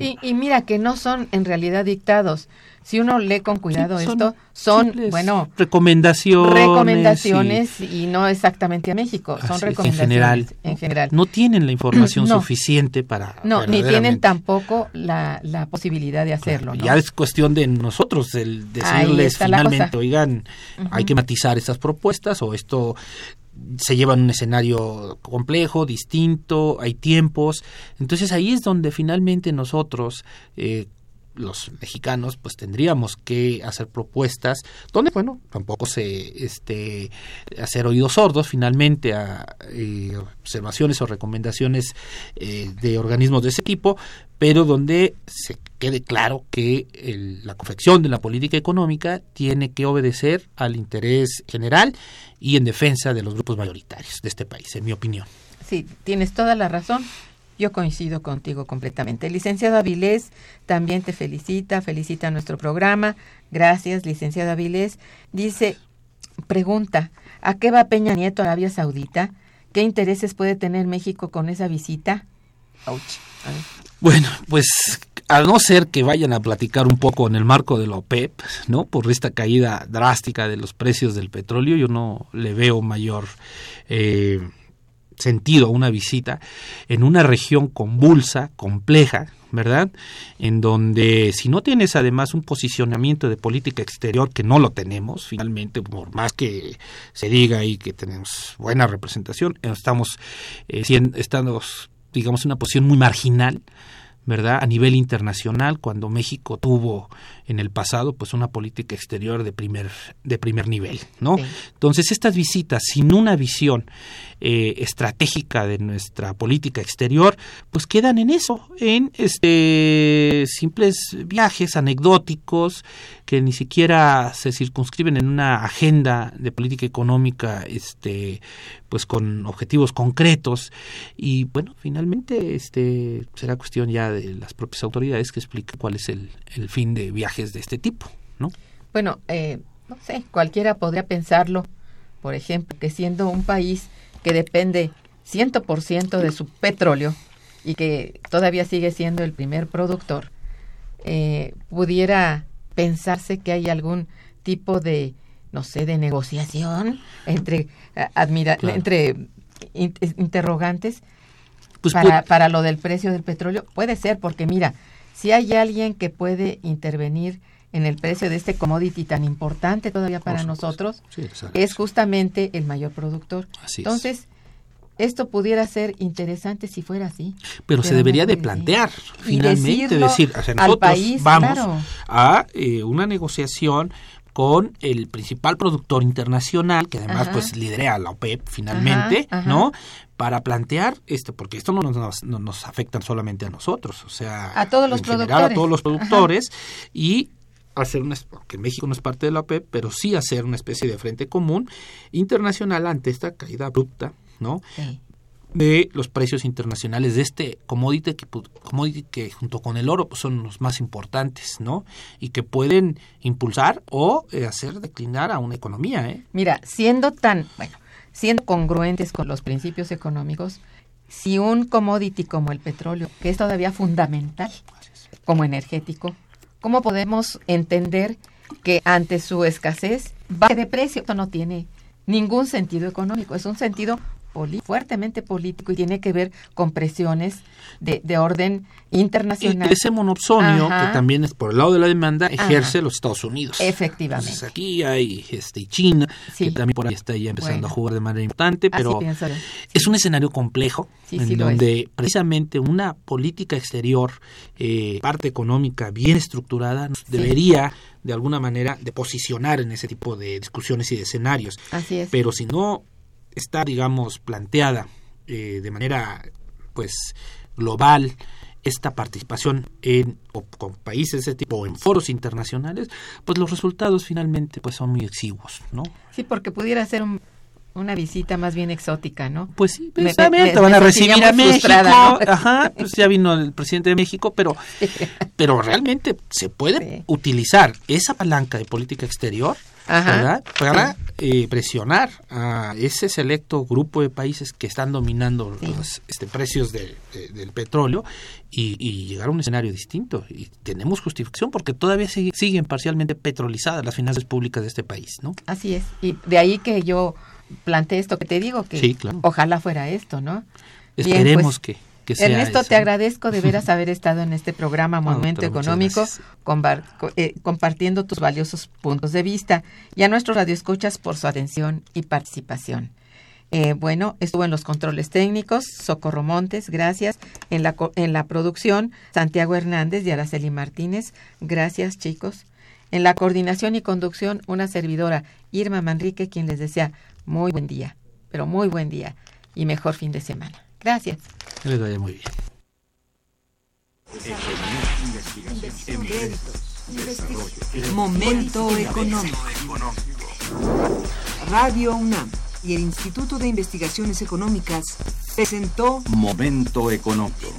Y, y mira que no son en realidad dictados. Si uno lee con cuidado Sí, esto, son, bueno, recomendaciones, recomendaciones y, no exactamente a México, son es, en recomendaciones general, en general. no tienen la información No. suficiente para No, ni tienen tampoco la, la posibilidad de hacerlo, ¿no? Ya es cuestión de nosotros el decirles finalmente, oigan, hay que matizar estas propuestas o esto se lleva en un escenario complejo, distinto, hay tiempos. Entonces ahí es donde finalmente nosotros, eh, los mexicanos, pues tendríamos que hacer propuestas donde, bueno, tampoco se este, hacer oídos sordos finalmente a eh, observaciones o recomendaciones eh, de organismos de ese tipo, pero donde se quede claro que el- la confección de la política económica tiene que obedecer al interés general y en defensa de los grupos mayoritarios de este país, en mi opinión. Sí, tienes toda la razón. Yo coincido contigo completamente. Licenciado Avilés también te felicita, felicita nuestro programa. Gracias, licenciado Avilés. Dice, pregunta, ¿a qué va Peña Nieto a Arabia Saudita? ¿Qué intereses puede tener México con esa visita? Ouch. Bueno, pues a no ser que vayan a platicar un poco en el marco de la OPEP, ¿no? Por esta caída drástica de los precios del petróleo, yo no le veo mayor eh, sentido a una visita en una región convulsa, compleja, ¿verdad? En donde si no tienes además un posicionamiento de política exterior, que no lo tenemos, finalmente, por más que se diga ahí que tenemos buena representación, estamos eh, estamos, digamos, en una posición muy marginal, ¿verdad? A nivel internacional, cuando México tuvo en el pasado pues una política exterior de primer de primer nivel, ¿no? Entonces estas visitas sin una visión eh, estratégica de nuestra política exterior, pues quedan en eso, en este simples viajes anecdóticos que ni siquiera se circunscriben en una agenda de política económica, este, pues con objetivos concretos y bueno, finalmente este será cuestión ya de las propias autoridades que expliquen cuál es el, el fin de viajes de este tipo, ¿no? Bueno, eh, no sé, cualquiera podría pensarlo, por ejemplo, que siendo un país que depende 100% de su petróleo y que todavía sigue siendo el primer productor, eh, pudiera pensarse que hay algún tipo de, no sé, de negociación entre, admira entre interrogantes pues para, para lo del precio del petróleo. Puede ser, porque mira, si hay alguien que puede intervenir en el precio de este commodity tan importante todavía para nosotros, es justamente el mayor productor. Entonces, esto pudiera ser interesante si fuera así. Pero, se debería de plantear finalmente, decir, nosotros vamos a eh, una negociación con el principal productor internacional, que además pues lidera la OPEP finalmente, ¿no? Para plantear esto, porque esto no nos, no nos afecta solamente a nosotros, o sea, a todos los productores, a todos los productores y hacer una, que México no es parte de la OPEP, pero sí hacer una especie de frente común internacional ante esta caída abrupta, ¿no? De los precios internacionales de este commodity que, que junto con el oro pues, son los más importantes, ¿no? Y que pueden impulsar o eh, hacer declinar a una economía, ¿eh? Mira, siendo tan, bueno, siendo congruentes con los principios económicos, si un commodity como el petróleo, que es todavía fundamental como energético, ¿Cómo podemos entender que ante su escasez baje de precio? Esto no tiene ningún sentido económico, es un sentido fuertemente político y tiene que ver con presiones de, de orden internacional. Y ese monopsonio que también es por el lado de la demanda ejerce los Estados Unidos. Efectivamente. aquí hay este, China, que también por ahí está ya empezando a jugar de manera importante, pero es un escenario complejo en donde precisamente una política exterior, eh, parte económica bien estructurada, debería de alguna manera de posicionar en ese tipo de discusiones y de escenarios. Así es. Pero si no está, digamos, planteada eh, de manera, pues, global esta participación en con países de ese tipo o en foros internacionales, pues los resultados finalmente pues son muy exiguos, ¿no? Sí, porque pudiera ser una visita más bien exótica, ¿no? Pues sí, precisamente van a recibir a México, ajá, pues ya vino el presidente de México, pero pero realmente se puede utilizar esa palanca de política exterior para eh, presionar a ese selecto grupo de países que están dominando los este, precios del petróleo y, llegar a un escenario distinto. Y tenemos justificación porque todavía siguen parcialmente petrolizadas las finanzas públicas de este país, ¿no? Así es. Y de ahí que yo planteé esto que te digo, que ojalá fuera esto, ¿no? Esperemos pues, que Ernesto, te agradezco de veras haber estado en este programa Momento Económico, eh, compartiendo tus valiosos puntos de vista y a nuestros radioescuchas por su atención y participación. Eh, bueno, estuvo en los controles técnicos, Socorro Montes, gracias. En la, en la producción, Santiago Hernández y Araceli Martínez, gracias chicos. En la coordinación y conducción, una servidora, Irma Manrique, quien les desea muy buen día, pero muy buen día y mejor fin de semana. Gracias. Que les vaya muy bien. Momento económico. Radio UNAM y el Instituto de Investigaciones Económicas presentó Momento económico.